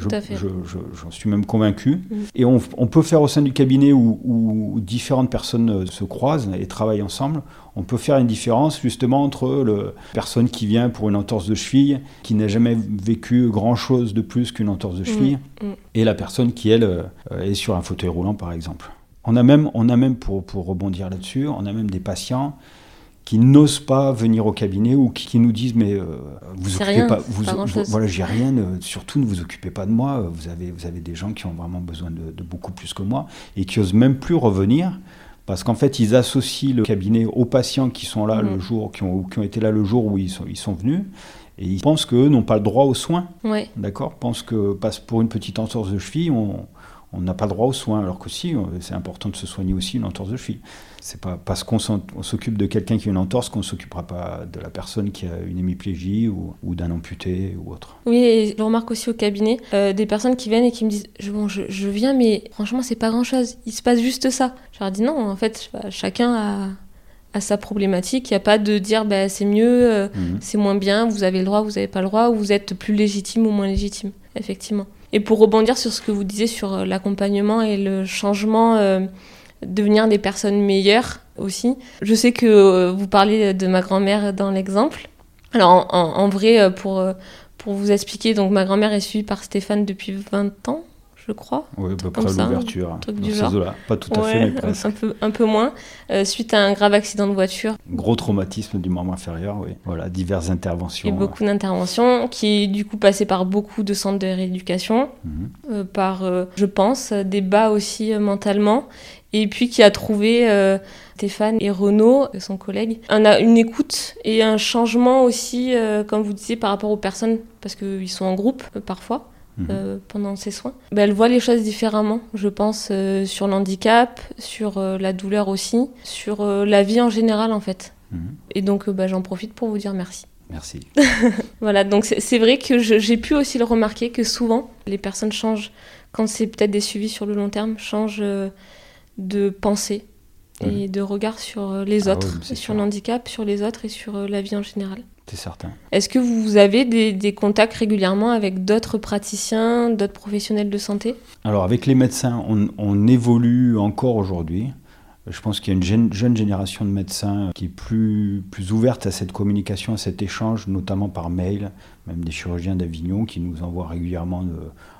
J'en suis même convaincu. Mm. Et on, peut faire au sein du cabinet où, différentes personnes euh, se croisent et travaillent ensemble, on peut faire une différence justement entre la personne qui vient pour une entorse de cheville, qui n'a jamais vécu grand-chose de plus qu'une entorse de mm. cheville, mm. et la personne qui, elle, euh, est sur un fauteuil roulant, par exemple. On a même, on a même pour, pour rebondir là-dessus, on a même des patients qui n'osent pas venir au cabinet ou qui, nous disent mais euh, vous occupez pas, vous, voilà j'ai rien euh, surtout ne vous occupez pas de moi vous avez vous avez des gens qui ont vraiment besoin de, beaucoup plus que moi et qui osent même plus revenir parce qu'en fait ils associent le cabinet aux patients qui sont là le mm. jour qui ont, qui ont été là le jour où ils sont ils sont venus et ils pensent qu'eux n'ont pas le droit aux soins ouais. d'accord? Pensent que passe pour une petite entorse de cheville on on n'a pas le droit aux soins, alors que si, c'est important de se soigner aussi une entorse de cheville. C'est pas parce qu'on s'occupe de quelqu'un qui a une entorse qu'on ne s'occupera pas de la personne qui a une hémiplégie ou, d'un amputé ou autre. Oui, et je remarque aussi au cabinet euh, des personnes qui viennent et qui me disent bon, je, viens, mais franchement, c'est pas grand chose. Il se passe juste ça. Je leur dis non, en fait, chacun a, sa problématique. Il n'y a pas de dire bah, c'est mieux, euh, mhm. c'est moins bien, vous avez le droit, vous n'avez pas le droit, ou vous êtes plus légitime ou moins légitime, effectivement. Et pour rebondir sur ce que vous disiez sur euh, l'accompagnement et le changement devenir des personnes meilleures aussi. Je sais que euh, vous parlez de ma grand-mère dans l'exemple. Alors en, vrai, euh, pour, euh, pour vous expliquer, donc ma grand-mère est suivie par Stéphane depuis 20 ans, je crois. Oui, près l'ouverture. Pas tout à fait, mais presque. Un peu, un peu moins. suite à un grave accident de voiture. Gros traumatisme du membre inférieur, oui. Voilà, diverses interventions. Et beaucoup d'interventions, qui est du coup passé par beaucoup de centres de rééducation, mhm. par, je pense, des bas aussi mentalement, et puis qui a trouvé euh, Stéphane et Renaud, son collègue, un, une écoute et un changement aussi, euh, comme vous disiez, par rapport aux personnes, parce qu'ils sont en groupe euh, parfois. Mhm. pendant ces soins, ben, elle voit les choses différemment, je pense, sur l'handicap, sur la douleur aussi, sur la vie en général en fait. Mhm. Et donc ben, j'en profite pour vous dire merci. Merci. voilà, donc c'est vrai que j'ai pu aussi le remarquer que souvent les personnes changent, quand c'est peut-être des suivis sur le long terme, changent de pensée et de regard sur euh, les ah autres, sur l'handicap, sur les autres et sur euh, la vie en général. C'est certain. Est-ce que vous avez des, contacts régulièrement avec d'autres praticiens, d'autres professionnels de santé? Alors avec les médecins, on, évolue encore aujourd'hui. Je pense qu'il y a une jeune, génération de médecins qui est plus, plus ouverte à cette communication, à cet échange, notamment par mail, même des chirurgiens d'Avignon qui nous envoient régulièrement de,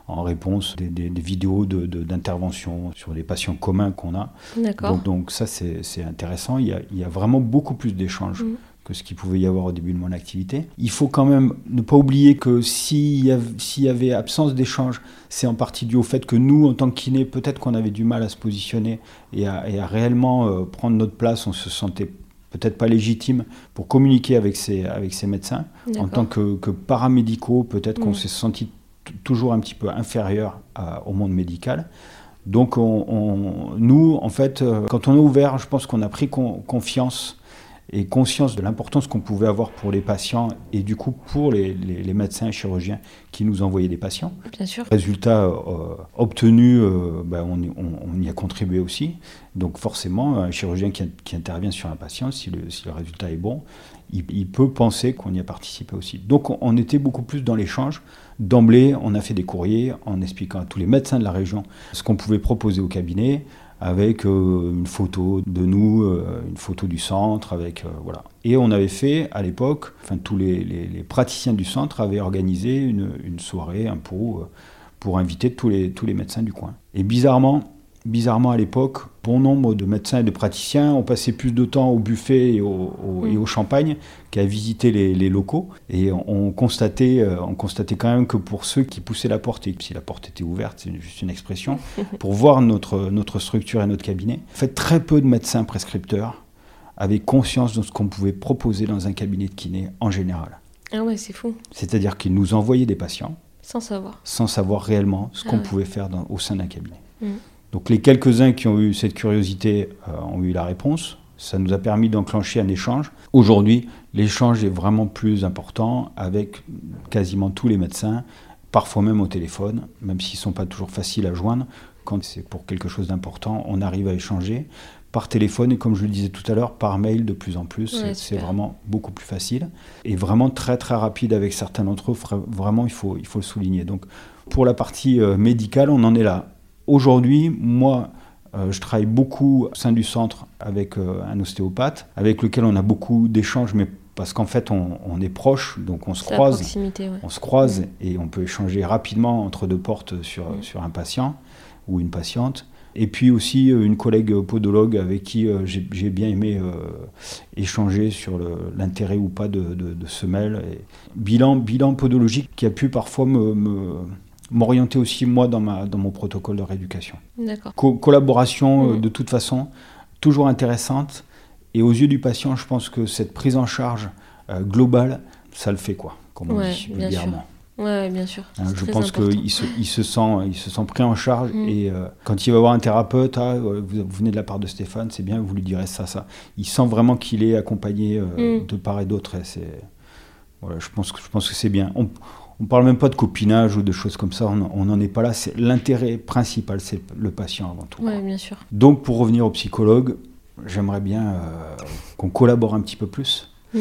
en réponse des, des, vidéos d'intervention de, sur les patients communs qu'on a. Donc, donc, ça, c'est intéressant. Il y, a, il y, a, vraiment beaucoup plus d'échanges. Mm. Que ce qu'il pouvait y avoir au début de mon activité. Il faut quand même ne pas oublier que s'il y, y, avait absence d'échange, c'est en partie dû au fait que nous, en tant que kiné, peut-être qu'on avait du mal à se positionner et à, et à réellement euh, prendre notre place. On se sentait peut-être pas légitime pour communiquer avec ces, avec ces médecins. En tant que, que paramédicaux, peut-être qu'on mm. s'est senti toujours un petit peu inférieur au monde médical. Donc on, nous, en fait, euh, quand on est ouvert, je pense qu'on a pris confiance et conscience de l'importance qu'on pouvait avoir pour les patients et du coup pour les, les, médecins et chirurgiens qui nous envoyaient des patients. Bien sûr. Résultat euh, obtenu, euh, ben, on, on, y a contribué aussi. Donc forcément, un chirurgien qui, qui intervient sur un patient, si le, si le résultat est bon, il, il peut penser qu'on y a participé aussi. Donc on, on était beaucoup plus dans l'échange. D'emblée, on a fait des courriers en expliquant à tous les médecins de la région ce qu'on pouvait proposer au cabinet, avec euh, une photo de nous, euh, une photo du centre, avec euh, voilà. Et on avait fait à l'époque, enfin tous les, praticiens du centre avaient organisé une, une soirée, un pot pour inviter tous les, tous les médecins du coin. Et bizarrement, bizarrement à l'époque, bon nombre de médecins et de praticiens ont passé plus de temps au buffet et au, et au champagne qu'à visiter les, les, locaux. Et on constatait, euh, on constatait quand même que pour ceux qui poussaient la porte, et si la porte était ouverte, c'est juste une expression, pour voir notre, notre structure et notre cabinet, en fait, très peu de médecins prescripteurs avaient conscience de ce qu'on pouvait proposer dans un cabinet de kiné en général. Ah ouais, c'est fou. C'est-à-dire qu'ils nous envoyaient des patients. Sans savoir. Sans savoir réellement ce ah qu'on pouvait faire dans, au sein d'un cabinet. Mmh. Donc les quelques-uns qui ont eu cette curiosité euh, ont eu la réponse. Ça nous a permis d'enclencher un échange. Aujourd'hui, l'échange est vraiment plus important avec quasiment tous les médecins, parfois même au téléphone, même s'ils ne sont pas toujours faciles à joindre. Quand c'est pour quelque chose d'important, on arrive à échanger par téléphone et comme je le disais tout à l'heure, par mail de plus en plus. c'est vraiment beaucoup plus facile et vraiment très très rapide avec certains d'entre eux. Vraiment, il faut, il faut le souligner. Donc pour la partie euh, médicale, on en est là. Aujourd'hui, moi, euh, je travaille beaucoup au sein du centre avec euh, un ostéopathe, avec lequel on a beaucoup d'échanges, mais parce qu'en fait, on, est proche, donc on se croise. On se croise et on peut échanger rapidement entre deux portes sur, sur un patient ou une patiente. Et puis aussi euh, une collègue podologue avec qui j'ai bien aimé échanger sur l'intérêt ou pas de, de, semelles. Et bilan, bilan podologique qui a pu parfois me m'orienter aussi moi dans, ma, dans mon protocole de rééducation. D'accord. collaboration euh, mm. de toute façon, toujours intéressante. Et aux yeux du patient, je pense que cette prise en charge euh, globale, ça le fait quoi, comme on dit vulgairement. Oui, bien sûr. Hein, je pense qu'il se, il se, sent, il se sent pris en charge mm. et euh, quand il va voir un thérapeute, ah, vous, venez de la part de Stéphane, c'est bien, vous lui direz ça, ça. Il sent vraiment qu'il est accompagné mm. de part et d'autre. Voilà, je pense que, je pense que c'est bien. On, on parle même pas de copinage ou de choses comme ça, on n'en est pas là. C'est l'intérêt principal, c'est le patient avant tout. Oui, bien sûr. Donc, pour revenir au psychologue, j'aimerais bien euh, qu'on collabore un petit peu plus. Mm.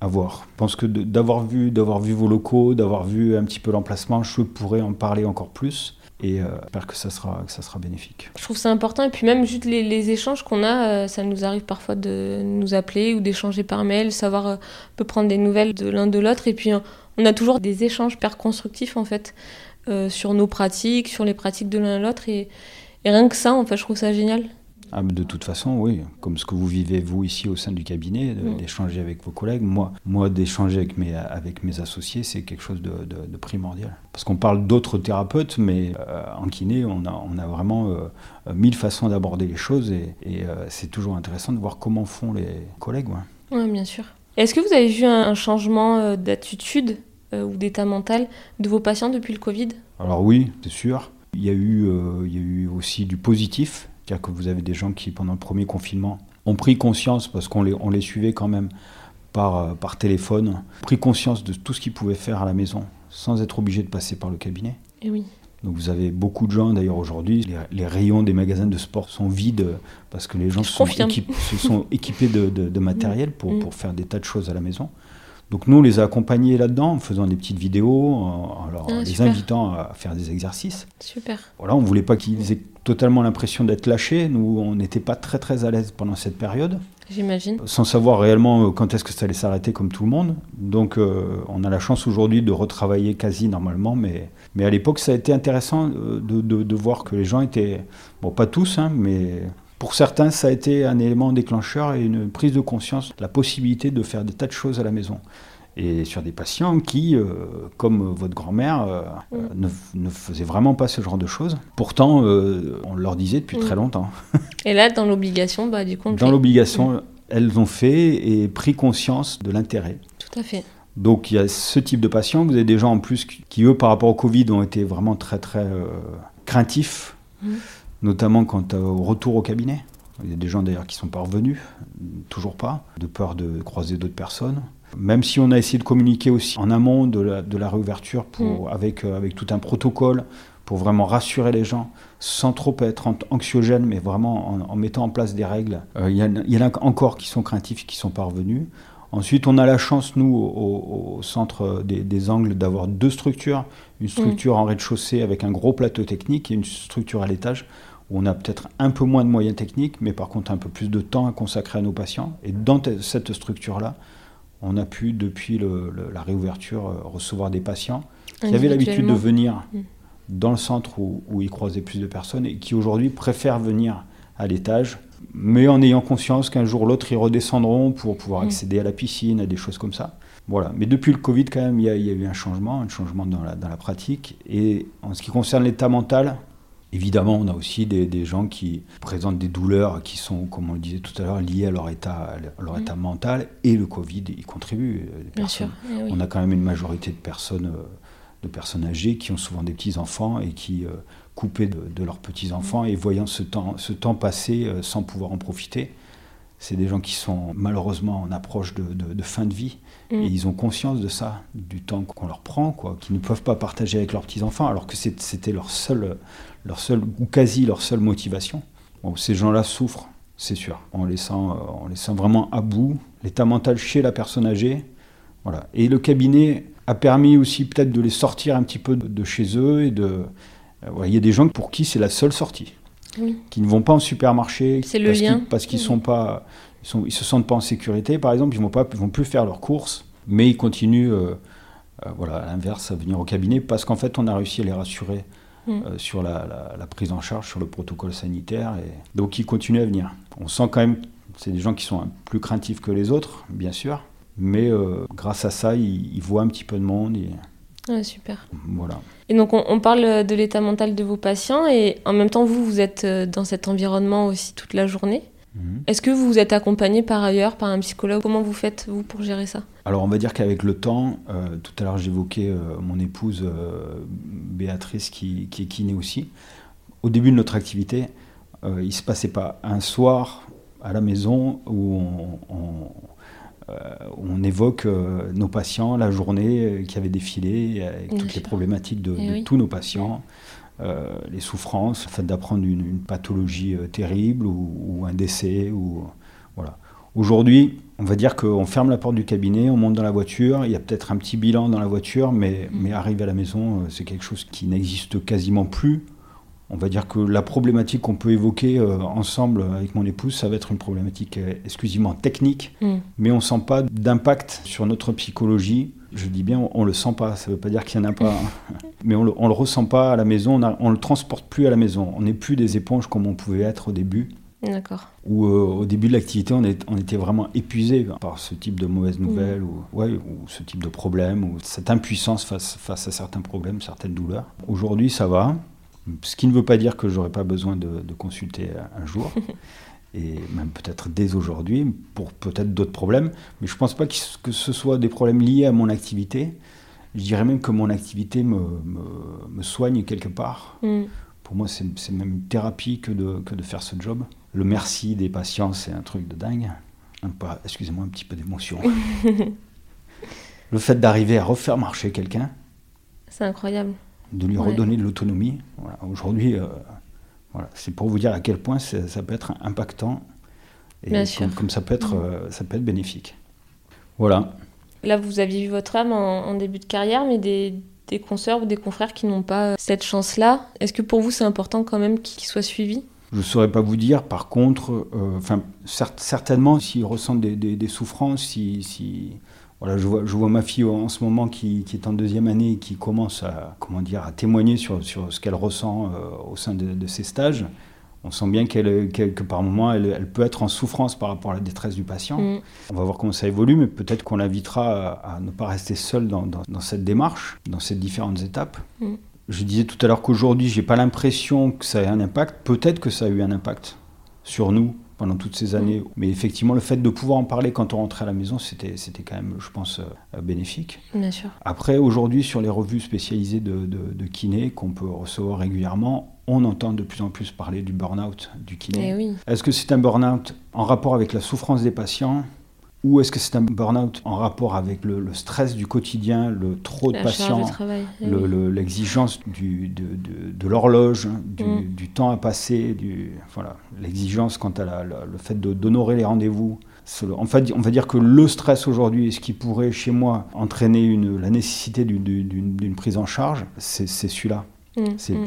À voir. Je pense que d'avoir vu, d'avoir vu vos locaux, d'avoir vu un petit peu l'emplacement, je pourrais en parler encore plus. Et euh, j'espère que ça, sera, que ça sera bénéfique. Je trouve ça important. Et puis même juste les, échanges qu'on a, euh, ça nous arrive parfois de nous appeler ou d'échanger par mail, savoir peut prendre des nouvelles de l'un de l'autre. Et puis on a toujours des échanges hyper constructifs en fait sur nos pratiques, sur les pratiques de l'un et l'autre. Et, et, rien que ça, en fait, je trouve ça génial. Ah, de toute façon, oui, comme ce que vous vivez vous ici au sein du cabinet, mm. d'échanger avec vos collègues. Moi, moi d'échanger avec mes, avec mes associés, c'est quelque chose de, de, primordial. Parce qu'on parle d'autres thérapeutes, mais euh, en kiné, on a, on a vraiment euh, mille façons d'aborder les choses et, et euh, c'est toujours intéressant de voir comment font les collègues. Oui, bien sûr. Est-ce que vous avez vu un, changement d'attitude ou d'état mental de vos patients depuis le Covid? Alors oui, c'est sûr. Il y, a eu, il y a eu aussi du positif c'est-à-dire que vous avez des gens qui, pendant le premier confinement, ont pris conscience, parce qu'on les, on les suivait quand même par, euh, par téléphone, pris conscience de tout ce qu'ils pouvaient faire à la maison, sans être obligés de passer par le cabinet. Et oui. Donc vous avez beaucoup de gens, d'ailleurs aujourd'hui, les, rayons des magasins de sport sont vides parce que les gens se sont, se sont, équipés de, de, matériel pour, mm. pour, faire des tas de choses à la maison. Donc nous, on les a accompagnés là-dedans en faisant des petites vidéos, en, ah, les invitant à faire des exercices. Super. Voilà, on voulait pas qu'ils aient totalement l'impression d'être lâchés. Nous, on n'était pas très très à l'aise pendant cette période. J'imagine. Sans savoir réellement euh, quand est-ce que ça allait s'arrêter comme tout le monde. Donc euh, on a la chance aujourd'hui de retravailler quasi normalement, mais, mais à l'époque ça a été intéressant euh, de, de, voir que les gens étaient, bon pas tous, hein, mais pour certains, ça a été un élément déclencheur et une prise de conscience, la possibilité de faire des tas de choses à la maison. Et sur des patients qui, euh, comme votre grand-mère, euh, mm. ne, faisaient vraiment pas ce genre de choses. Pourtant, euh, on leur disait depuis très longtemps. et là, dans l'obligation, bah, du coup, Dans l'obligation, mm. elles ont fait et pris conscience de l'intérêt. Tout à fait. Donc il y a ce type de patients. Vous avez des gens en plus qui, eux, par rapport au Covid, ont été vraiment très, très craintifs notamment quant au retour au cabinet. Il y a des gens d'ailleurs qui sont pas revenus, toujours pas, de peur de croiser d'autres personnes. Même si on a essayé de communiquer aussi en amont de la, de la réouverture pour, mm. avec, euh, avec tout un protocole pour vraiment rassurer les gens sans trop être anxiogène, mais vraiment en, mettant en place des règles. Euh, il y, y, en a encore qui sont craintifs, qui sont pas revenus. Ensuite, on a la chance, nous, au, centre des, Angles, d'avoir deux structures. Une structure mm. en rez-de-chaussée avec un gros plateau technique et une structure à l'étage où on a peut-être un peu moins de moyens techniques, mais par contre un peu plus de temps à consacrer à nos patients. Et dans cette structure-là, on a pu, depuis la réouverture, euh, recevoir des patients qui avaient l'habitude de venir mm. dans le centre où, où ils croisaient plus de personnes et qui aujourd'hui préfèrent venir à l'étage mais en ayant conscience qu'un jour ou l'autre, ils redescendront pour pouvoir mm. accéder à la piscine, à des choses comme ça. Voilà. Mais depuis le Covid, quand même, il y, a, eu un changement, un changement dans la, dans la, pratique. Et en ce qui concerne l'état mental, évidemment, on a aussi des, gens qui présentent des douleurs qui sont, comme on le disait tout à l'heure, liées à leur état, leur mm. état mental. Et le Covid y contribue. Bien sûr. Eh on a quand même une majorité de personnes, euh, de personnes âgées qui ont souvent des petits-enfants et qui euh, coupés de, leurs petits-enfants et voyant ce temps, ce temps passer euh, sans pouvoir en profiter. C'est des gens qui sont malheureusement en approche de, fin de vie mm. et ils ont conscience de ça, du temps qu'on leur prend, quoi, qu'ils ne peuvent pas partager avec leurs petits-enfants alors que c'était leur seule, leur seule, ou quasi leur seule motivation. Bon, ces gens-là souffrent, c'est sûr. On les, sent, euh, on les sent vraiment à bout. L'état mental chez la personne âgée. Voilà. Et le cabinet a permis aussi peut-être de les sortir un petit peu de chez eux et de, euh, il y a des gens pour qui c'est la seule sortie, qui ne vont pas en supermarché parce qu'ils sont pas, ils, sont, ils se sentent pas en sécurité. Par exemple, ils vont pas, vont plus faire leurs courses, mais ils continuent, euh, voilà, à l'inverse, à venir au cabinet parce qu'en fait, on a réussi à les rassurer. Mm. sur la, prise en charge, sur le protocole sanitaire. Et... Donc ils continuent à venir. On sent quand même, c'est des gens qui sont plus craintifs que les autres, bien sûr, mais grâce à ça, ils, voient un petit peu de monde. Et... Ouais, super. Voilà. Et donc, on, parle de l'état mental de vos patients et en même temps, vous, vous êtes euh, dans cet environnement aussi toute la journée? Mhm. Est-ce que vous êtes accompagné par ailleurs par un psychologue? Comment vous faites, vous, pour gérer ça? Alors, on va dire qu'avec le temps, euh, tout à l'heure, j'évoquais euh, mon épouse Béatrice qui, qui, est kiné aussi. Au début de notre activité, il ne se passait pas un soir à la maison où on euh, on évoque euh, nos patients, la journée euh, qui avait défilé, avec toutes les problématiques de, tous nos patients. Les souffrances, le fait d'apprendre une, pathologie terrible ou, un décès. Ou, voilà. Aujourd'hui, on va dire qu'on ferme la porte du cabinet, on monte dans la voiture, il y a peut-être un petit bilan dans la voiture, mais, mais arriver à la maison, c'est quelque chose qui n'existe quasiment plus on va dire que la problématique qu'on peut évoquer euh, ensemble avec mon épouse, ça va être une problématique euh, exclusivement technique, mm. mais on ne sent pas d'impact sur notre psychologie. Je dis bien, on ne le sent pas, ça ne veut pas dire qu'il n'y en a pas, hein. mais on ne le, ressent pas à la maison, on ne le transporte plus à la maison. On n'est plus des éponges comme on pouvait être au début. D'accord. Ou euh, au début de l'activité, on, on, était vraiment épuisé par ce type de mauvaises nouvelles, mm. ou, ouais, ou ce type de problème, ou cette impuissance face, face à certains problèmes, certaines douleurs. Aujourd'hui, ça va. Ce qui ne veut pas dire que j'aurais pas besoin de, consulter un jour, et même peut-être dès aujourd'hui, pour peut-être d'autres problèmes. Mais je ne pense pas que ce soit des problèmes liés à mon activité. Je dirais même que mon activité me, me, soigne quelque part. Mm. Pour moi, c'est même une thérapie que de, que de faire ce job. Le merci des patients, c'est un truc de dingue. Excusez-moi, un petit peu d'émotion. le fait d'arriver à refaire marcher quelqu'un. C'est incroyable de lui redonner de l'autonomie. Aujourd'hui, euh, voilà. c'est pour vous dire à quel point ça peut être impactant et comme, ça, peut être, mm. euh, ça peut être bénéfique. Voilà. Là, vous aviez vu votre âme en, début de carrière, mais des, des consoeurs ou des confrères qui n'ont pas cette chance-là, est-ce que pour vous c'est important quand même qu'ils soient suivis? Je ne saurais pas vous dire. Par contre, euh, enfin, certainement, s'ils ressentent des, des, des souffrances, si, si, voilà, je vois, je vois ma fille en ce moment qui, qui, est en deuxième année et qui commence à, comment dire, à témoigner sur, sur ce qu'elle ressent euh, au sein de, de, ses stages. On sent bien qu'elle, que par moments, elle, elle, peut être en souffrance par rapport à la détresse du patient. Mm. On va voir comment ça évolue, mais peut-être qu'on l'invitera à, ne pas rester seule dans, dans, dans, cette démarche, dans ces différentes étapes. Mm. Je disais tout à l'heure qu'aujourd'hui, j'ai pas l'impression que ça ait un impact. Peut-être que ça a eu un impact sur nous pendant toutes ces années. Mais effectivement, le fait de pouvoir en parler quand on rentrait à la maison, c'était, c'était quand même, je pense, euh, bénéfique. Bien sûr. Après, aujourd'hui, sur les revues spécialisées de, de, de kiné qu'on peut recevoir régulièrement, on entend de plus en plus parler du burn-out du kiné. Eh oui. Est-ce que c'est un burn-out en rapport avec la souffrance des patients? Ou est-ce que c'est un burn-out en rapport avec le, le, stress du quotidien, le trop de La patients, de le- le- l'exigence du- de, de- de l'horloge, du, Mm. du temps à passer, du, voilà, l'exigence quant à la- la- le fait d'honorer les rendez-vous. C'est le- En fait, on va dire que le stress aujourd'hui, ce qui pourrait chez moi entraîner une, la nécessité d'une- prise en charge, c'est celui-là. Mm, mm.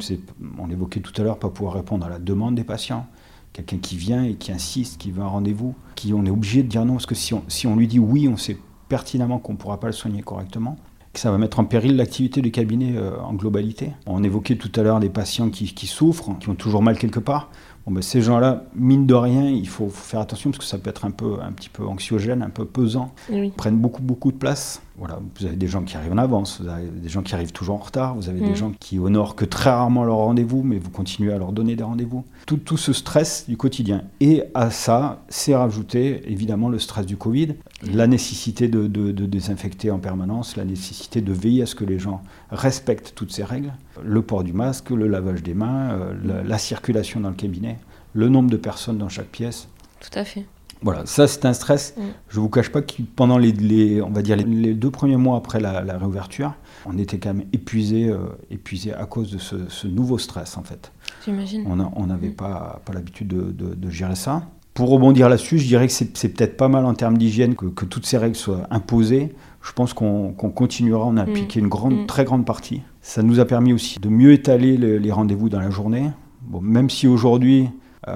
on l'évoquait tout à l'heure, pas pouvoir répondre à la demande des patients. Quelqu'un qui vient et qui insiste, qui veut un rendez-vous, qui on est obligé de dire non, parce que si on, si on lui dit oui, on sait pertinemment qu'on ne pourra pas le soigner correctement, que ça va mettre en péril l'activité du cabinet euh, en globalité. On évoquait tout à l'heure des patients qui, qui souffrent, qui ont toujours mal quelque part. Bon, ben, ces gens-là, mine de rien, il faut, faut faire attention parce que ça peut être un, peu, un petit peu anxiogène, un peu pesant Oui. prennent beaucoup beaucoup de place. Voilà, vous avez des gens qui arrivent en avance, vous avez des gens qui arrivent toujours en retard, vous avez Mm. des gens qui honorent que très rarement leur rendez-vous, mais vous continuez à leur donner des rendez-vous. Tout, tout ce stress du quotidien. Et à ça, c'est rajouté évidemment le stress du Covid, la nécessité de, de- de désinfecter en permanence, la nécessité de veiller à ce que les gens respectent toutes ces règles, le port du masque, le lavage des mains, euh, la, la circulation dans le cabinet, le nombre de personnes dans chaque pièce. Tout à fait. Voilà, ça c'est un stress. Mm. Je vous cache pas que pendant les, les- on va dire les, les deux premiers mois après la, la réouverture, on était quand même épuisé, euh, épuisé à cause de ce, ce nouveau stress en fait. J'imagine. On n'avait Mm. pas, pas l'habitude de, de- de gérer ça. Pour rebondir là-dessus, je dirais que c'est peut-être pas mal en termes d'hygiène que, que toutes ces règles soient imposées. Je pense qu'on continuera, on a appliqué une grande, Mm. très grande partie. Ça nous a permis aussi de mieux étaler le- les rendez-vous dans la journée. Bon, même si aujourd'hui,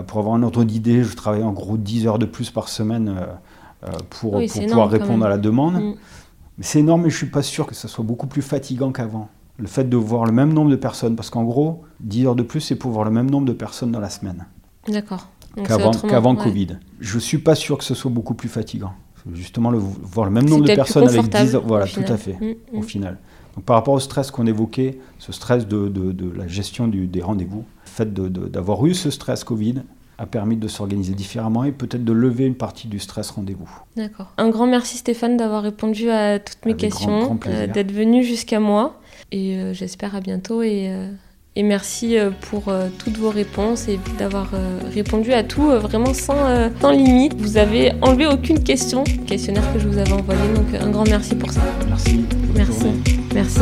pour avoir un ordre d'idée, je travaille en gros 10 heures de plus par semaine euh, euh, pour, Oui, pour c'est pouvoir énorme répondre à la demande. Mm. C'est énorme, mais je suis pas sûr que ça soit beaucoup plus fatigant qu'avant. Le fait de voir le même nombre de personnes, parce qu'en gros, 10 heures de plus, c'est pour voir le même nombre de personnes dans la semaine D'accord. Qu'avant ouais. Covid. Je suis pas sûr que ce soit beaucoup plus fatigant. Justement, le, voir le même nombre de personnes avec confortable, 10 heures, voilà, au tout à final. fait, Mm, au mm. final. Donc, par rapport au stress qu'on évoquait, ce stress de, de- de la gestion du- des rendez-vous, fait de- de- d'avoir eu ce stress Covid a permis de s'organiser différemment et peut-être de lever une partie du stress rendez-vous. D'accord. Un grand merci Stéphane d'avoir répondu à toutes mes Avec questions, euh, d'être venu jusqu'à moi. Et euh, j'espère à bientôt. Et, euh, et merci pour toutes vos réponses et d'avoir répondu à tout vraiment sans, sans limite. Vous avez enlevé aucune question, questionnaire que je vous avais envoyé. Donc un grand merci pour ça. Merci. Merci. Merci.